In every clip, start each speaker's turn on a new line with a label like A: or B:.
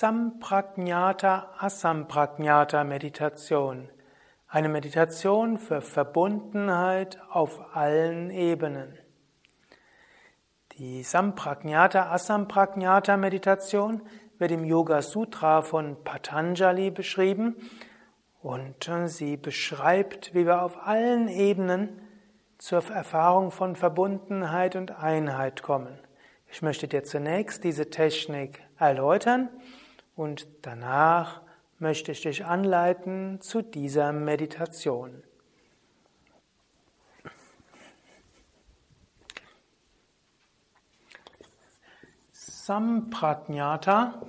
A: Sampragnata Asampragnata Meditation. Eine Meditation für Verbundenheit auf allen Ebenen. Die Sampragnata Asampragnata Meditation wird im Yoga Sutra von Patanjali beschrieben und sie beschreibt, wie wir auf allen Ebenen zur Erfahrung von Verbundenheit und Einheit kommen. Ich möchte dir zunächst diese Technik erläutern und danach möchte ich dich anleiten zu dieser Meditation. Samprajnata,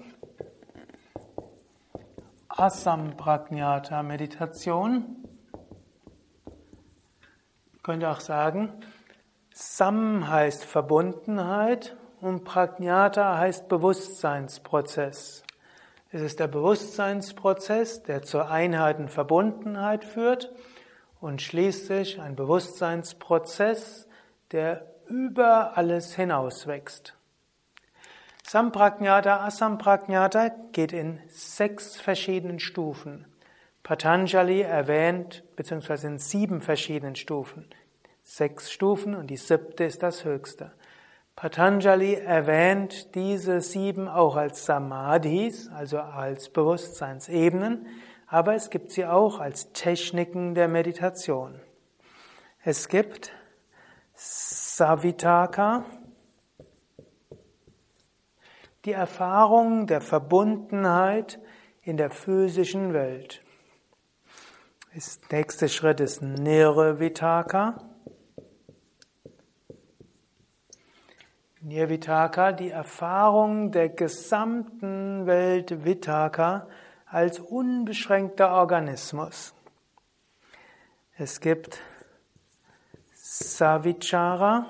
A: Asamprajnata Meditation. Ich könnte auch sagen, Sam heißt Verbundenheit und Prajnata heißt Bewusstseinsprozess. Es ist der Bewusstseinsprozess, der zur Einheit und Verbundenheit führt und schließlich ein Bewusstseinsprozess, der über alles hinauswächst. Samprajnata, Asamprajnata geht in sechs verschiedenen Stufen. Patanjali erwähnt, beziehungsweise in sieben verschiedenen Stufen. Sechs Stufen und die siebte ist das höchste. Patanjali erwähnt diese sieben auch als Samadhis, also als Bewusstseinsebenen, aber es gibt sie auch als Techniken der Meditation. Es gibt Savitaka, die Erfahrung der Verbundenheit in der physischen Welt. Der nächste Schritt ist Nirvitaka. Nirvitaka, die Erfahrung der gesamten Welt Vitaka als unbeschränkter Organismus. Es gibt Savichara.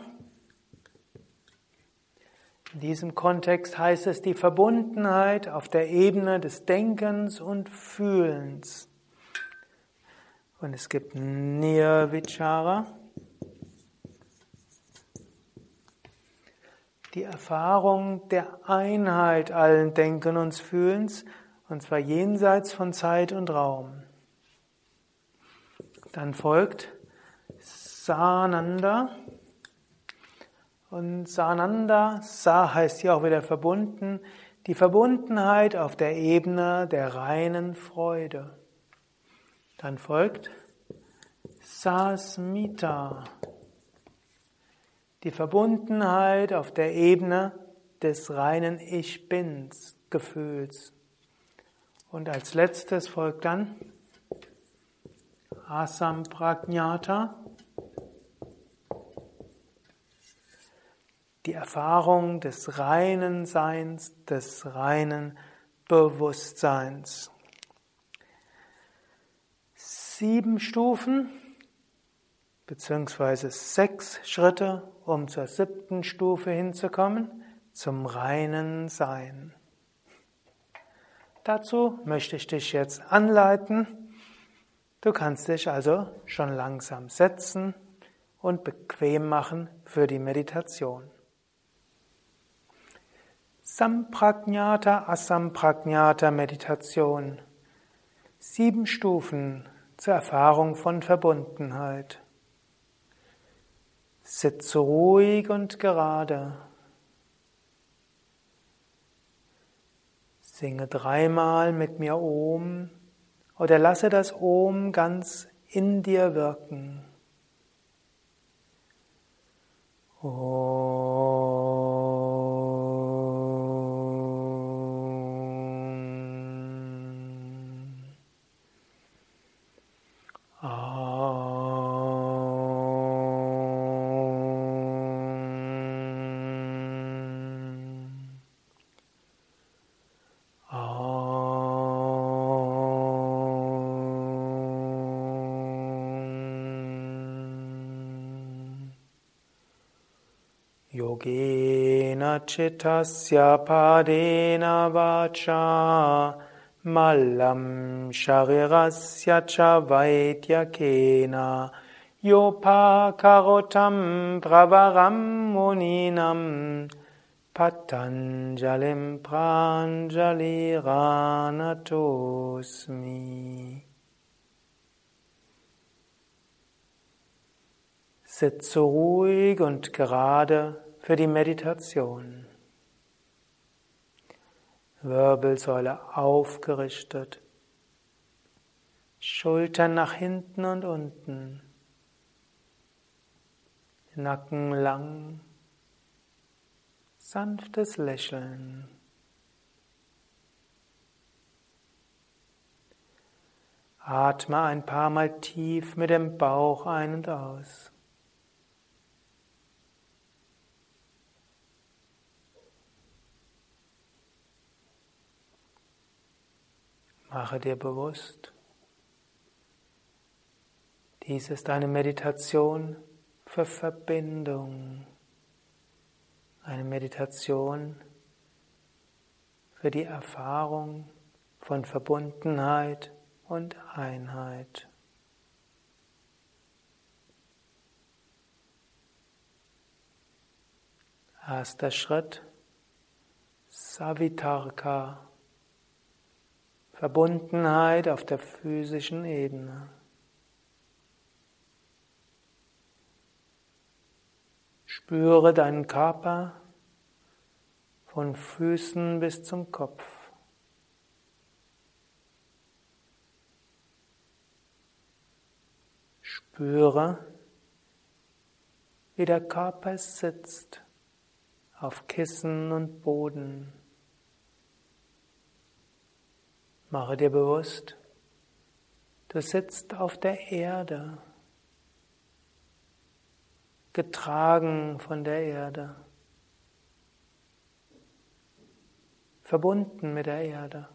A: In diesem Kontext heißt es die Verbundenheit auf der Ebene des Denkens und Fühlens. Und es gibt Nirvichara. Die Erfahrung der Einheit allen Denken und Fühlens, und zwar jenseits von Zeit und Raum. Dann folgt Sananda. Und Sananda, Sa heißt hier auch wieder verbunden, die Verbundenheit auf der Ebene der reinen Freude. Dann folgt Sasmita die Verbundenheit auf der Ebene des reinen Ich Bins Gefühls. Und als letztes folgt dann Asampragnata, die Erfahrung des reinen Seins, des reinen Bewusstseins. Sieben Stufen beziehungsweise sechs Schritte, um zur siebten Stufe hinzukommen, zum reinen Sein. Dazu möchte ich dich jetzt anleiten. Du kannst dich also schon langsam setzen und bequem machen für die Meditation. Sampragnata Asampragnata Meditation. Sieben Stufen zur Erfahrung von Verbundenheit. Sitze ruhig und gerade. Singe dreimal mit mir Om oder lasse das Om ganz in dir wirken. Om. Yogena chittasya padena vacha malam sharirasya cha vaidyakena yopa karotam bravaram muninam Patanjalim Pranjali Ranatosmi. Sitze ruhig und gerade für die Meditation. Wirbelsäule aufgerichtet. Schultern nach hinten und unten. Nacken lang. Sanftes Lächeln. Atme ein paar Mal tief mit dem Bauch ein und aus. Mache dir bewusst, dies ist eine Meditation für Verbindung, eine Meditation für die Erfahrung von Verbundenheit und Einheit. Erster Schritt, Savitarka Verbundenheit auf der physischen Ebene. Spüre deinen Körper von Füßen bis zum Kopf. Spüre, wie der Körper sitzt auf Kissen und Boden. Mache dir bewusst, du sitzt auf der Erde, getragen von der Erde, verbunden mit der Erde.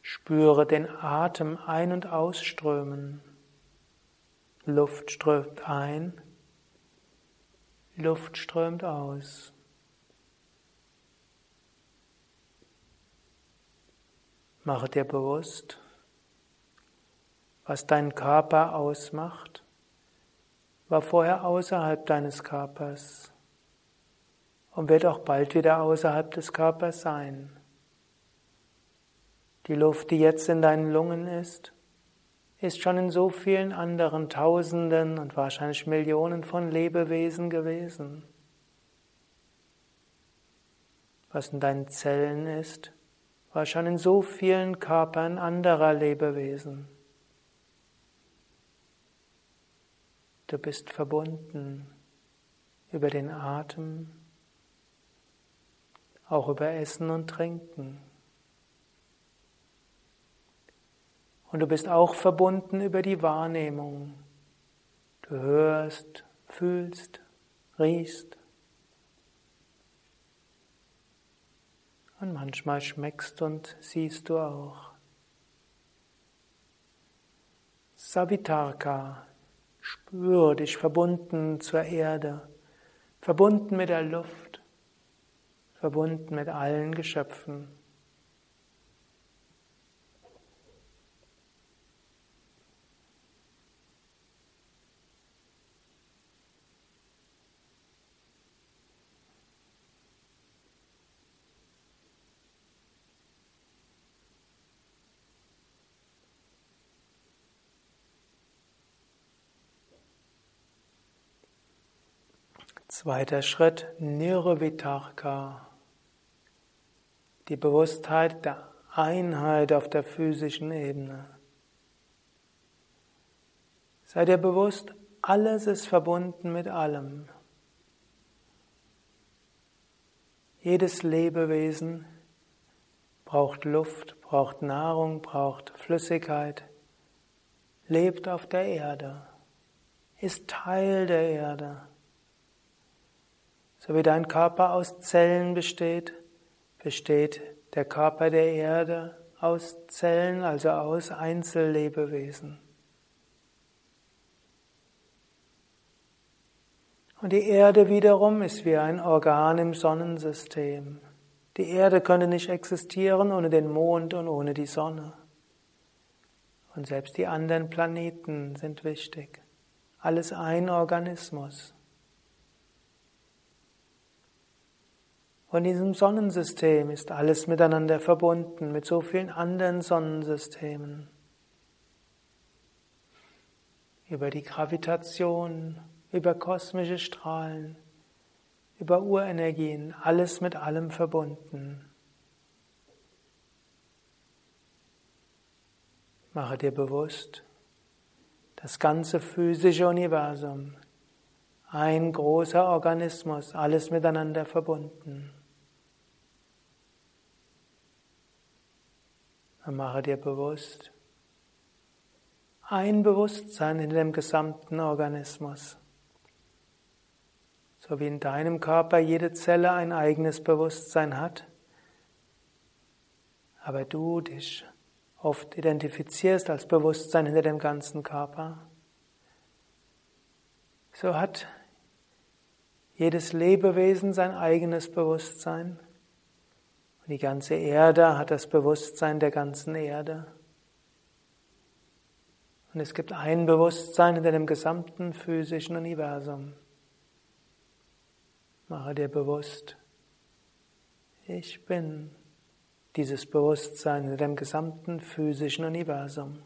A: Spüre den Atem ein- und ausströmen. Luft strömt ein Luft strömt aus. Mache dir bewusst, was deinen Körper ausmacht, war vorher außerhalb deines Körpers und wird auch bald wieder außerhalb des Körpers sein. Die Luft, die jetzt in deinen Lungen ist, ist schon in so vielen anderen Tausenden und wahrscheinlich Millionen von Lebewesen gewesen. Was in deinen Zellen ist, war schon in so vielen Körpern anderer Lebewesen. Du bist verbunden über den Atem, auch über Essen und Trinken. Und du bist auch verbunden über die Wahrnehmung. Du hörst, fühlst, riechst. Und manchmal schmeckst und siehst du auch. Savitarka, spür dich verbunden zur Erde, verbunden mit der Luft, verbunden mit allen Geschöpfen. Zweiter Schritt, Nirvitarka. Die Bewusstheit der Einheit auf der physischen Ebene. Sei dir bewusst, alles ist verbunden mit allem. Jedes Lebewesen braucht Luft, braucht Nahrung, braucht Flüssigkeit, lebt auf der Erde, ist Teil der Erde. So wie dein Körper aus Zellen besteht, besteht der Körper der Erde aus Zellen, also aus Einzellebewesen. Und die Erde wiederum ist wie ein Organ im Sonnensystem. Die Erde könnte nicht existieren ohne den Mond und ohne die Sonne. Und selbst die anderen Planeten sind wichtig. alles ein Organismus. Und in diesem Sonnensystem ist alles miteinander verbunden mit so vielen anderen Sonnensystemen. Über die Gravitation, über kosmische Strahlen, über Urenergien, alles mit allem verbunden. Mache dir bewusst, das ganze physische Universum, ein großer Organismus, alles miteinander verbunden. Und mache dir bewusst, ein Bewusstsein in dem gesamten Organismus. So wie in deinem Körper jede Zelle ein eigenes Bewusstsein hat, aber du dich oft identifizierst als Bewusstsein hinter dem ganzen Körper, so hat jedes Lebewesen sein eigenes Bewusstsein. Die ganze Erde hat das Bewusstsein der ganzen Erde. Und es gibt ein Bewusstsein in dem gesamten physischen Universum. Mache dir bewusst, ich bin dieses Bewusstsein in dem gesamten physischen Universum.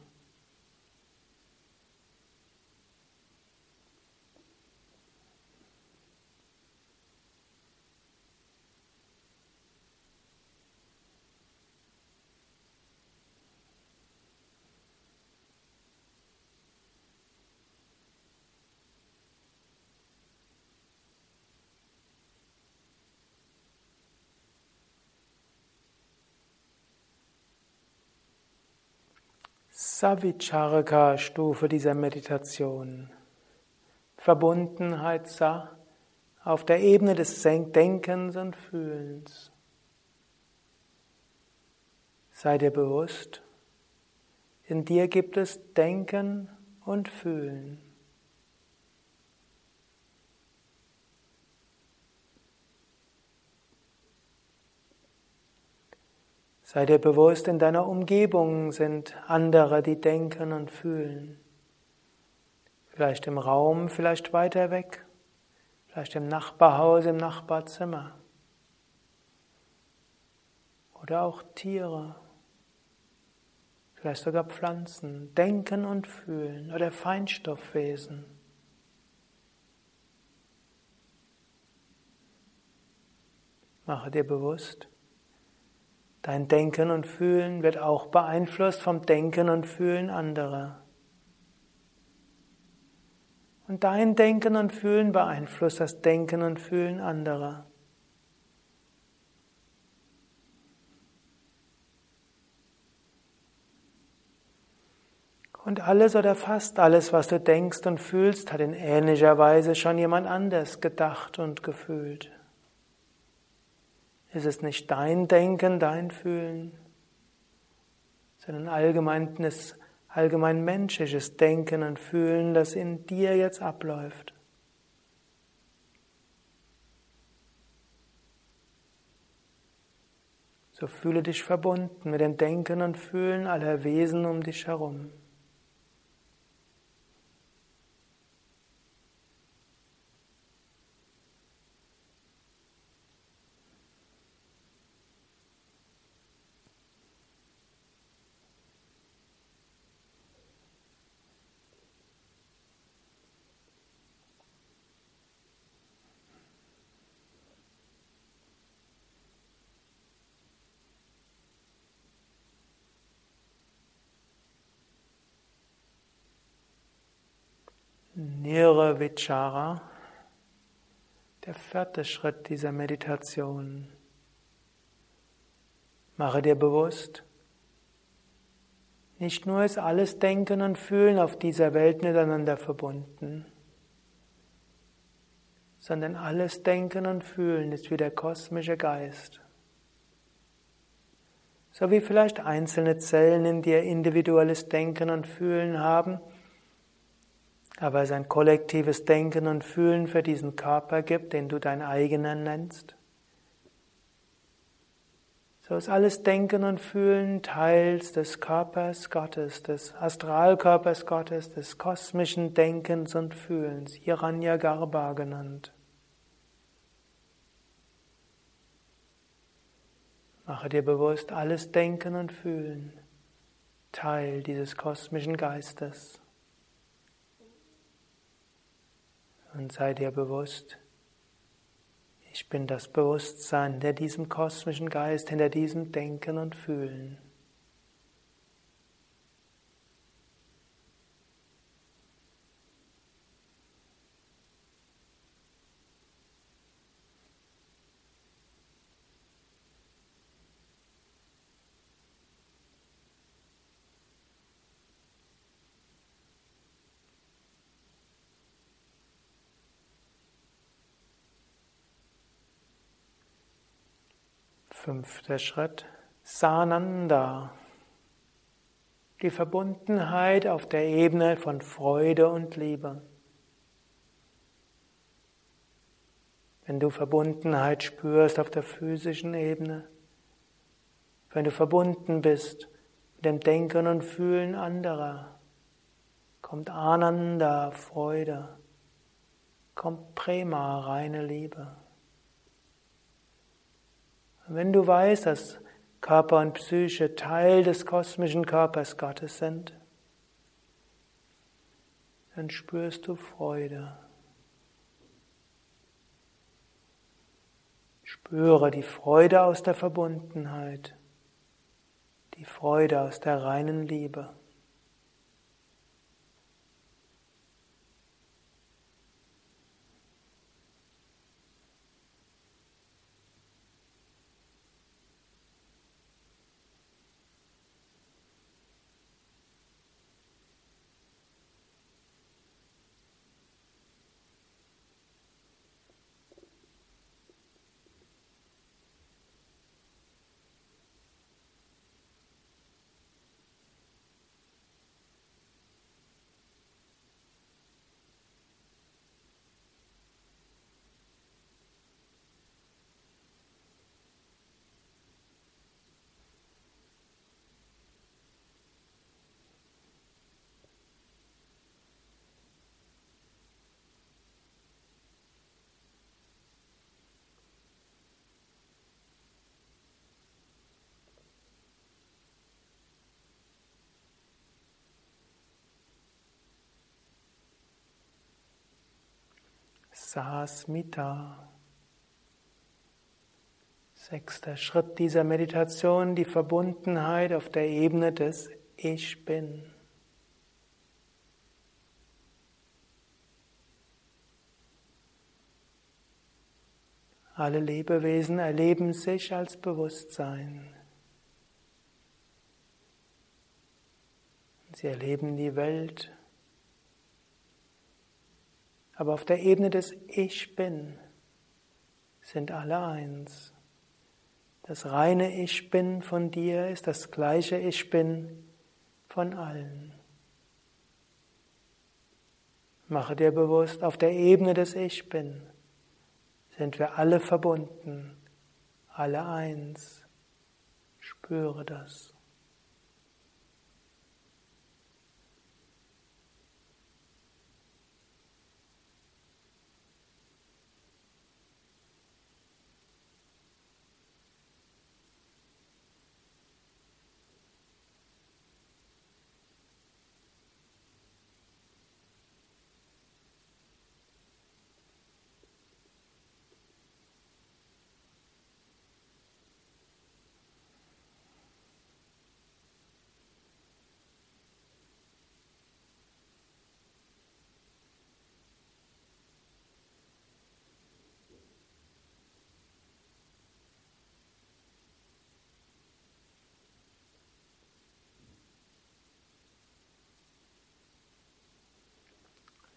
A: Savicharaka-Stufe dieser Meditation. Verbundenheit Sa auf der Ebene des Denkens und Fühlens. Sei dir bewusst, in dir gibt es Denken und Fühlen. Sei dir bewusst, in deiner Umgebung sind andere, die denken und fühlen. Vielleicht im Raum, vielleicht weiter weg, vielleicht im Nachbarhaus, im Nachbarzimmer. Oder auch Tiere, vielleicht sogar Pflanzen, denken und fühlen oder Feinstoffwesen. Mache dir bewusst, Dein Denken und Fühlen wird auch beeinflusst vom Denken und Fühlen anderer. Und dein Denken und Fühlen beeinflusst das Denken und Fühlen anderer. Und alles oder fast alles, was du denkst und fühlst, hat in ähnlicher Weise schon jemand anders gedacht und gefühlt. Es ist nicht dein Denken, dein Fühlen, sondern allgemeines, allgemein menschliches Denken und Fühlen, das in dir jetzt abläuft. So fühle dich verbunden mit dem Denken und Fühlen aller Wesen um dich herum. Nirvichara, der vierte Schritt dieser Meditation. Mache dir bewusst, nicht nur ist alles Denken und Fühlen auf dieser Welt miteinander verbunden, sondern alles Denken und Fühlen ist wie der kosmische Geist. So wie vielleicht einzelne Zellen in dir individuelles Denken und Fühlen haben, aber es ein kollektives Denken und Fühlen für diesen Körper gibt, den du dein eigener nennst. So ist alles Denken und Fühlen Teils des Körpers Gottes, des Astralkörpers Gottes, des kosmischen Denkens und Fühlens, Hiranya Garbha genannt. Mache dir bewusst, alles Denken und Fühlen Teil dieses kosmischen Geistes. Und sei dir bewusst, ich bin das Bewusstsein hinter diesem kosmischen Geist, hinter diesem Denken und Fühlen. Fünfter Schritt, Sananda. Die Verbundenheit auf der Ebene von Freude und Liebe. Wenn du Verbundenheit spürst auf der physischen Ebene, wenn du verbunden bist mit dem Denken und Fühlen anderer, kommt Ananda, Freude, kommt Prema, reine Liebe. Wenn du weißt, dass Körper und Psyche Teil des kosmischen Körpers Gottes sind, dann spürst du Freude. Spüre die Freude aus der Verbundenheit, die Freude aus der reinen Liebe. Sasmita. Sechster Schritt dieser Meditation, die Verbundenheit auf der Ebene des Ich bin. Alle Lebewesen erleben sich als Bewusstsein. Sie erleben die Welt aber auf der Ebene des Ich bin sind alle eins. Das reine Ich bin von dir ist das gleiche Ich bin von allen. Mache dir bewusst, auf der Ebene des Ich bin sind wir alle verbunden, alle eins. Spüre das.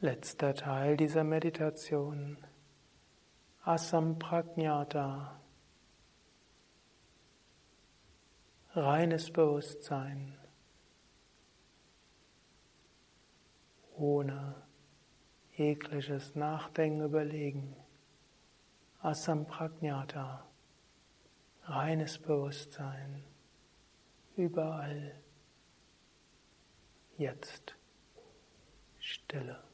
A: Letzter Teil dieser Meditation. Asampragnata. Reines Bewusstsein. Ohne jegliches Nachdenken, Überlegen. Asampragnata. reines Bewusstsein, überall, jetzt, Stille.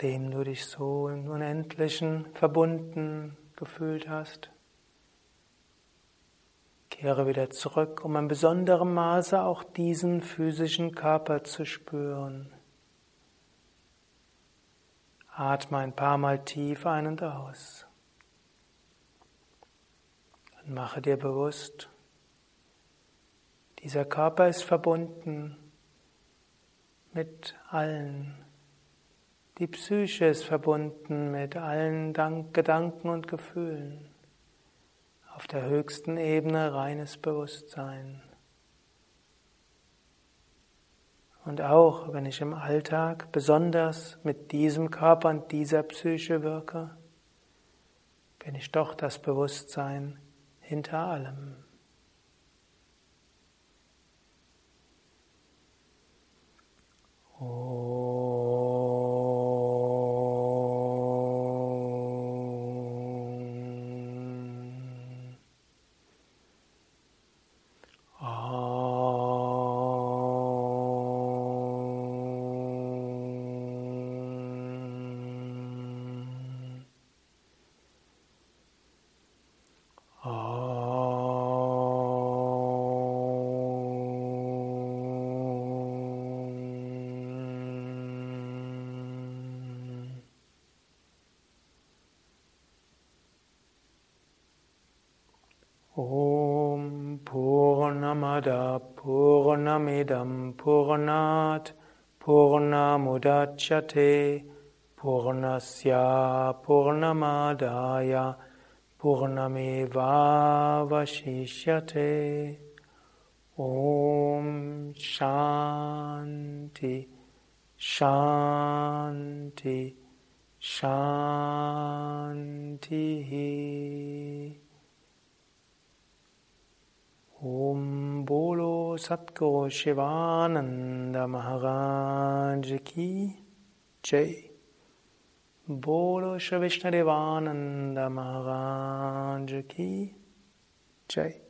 A: Nachdem du dich so im Unendlichen verbunden gefühlt hast. Kehre wieder zurück, um in besonderem Maße auch diesen physischen Körper zu spüren. Atme ein paar Mal tief ein und aus. Und mache dir bewusst, dieser Körper ist verbunden mit allen. Die Psyche ist verbunden mit allen Gedanken und Gefühlen. Auf der höchsten Ebene reines Bewusstsein. Und auch wenn ich im Alltag besonders mit diesem Körper und dieser Psyche wirke, bin ich doch das Bewusstsein hinter allem. Om Purnamada Purnamidam Purnat Purnamudachyate Purnasya Purnamadaya Purnameva Vashishyate Om Shanti Shanti Shanti Om Bolo Satguru Shivananda Maharaj Ki Jai. Bolo Shri Vishnadevananda Maharaj Ki Jai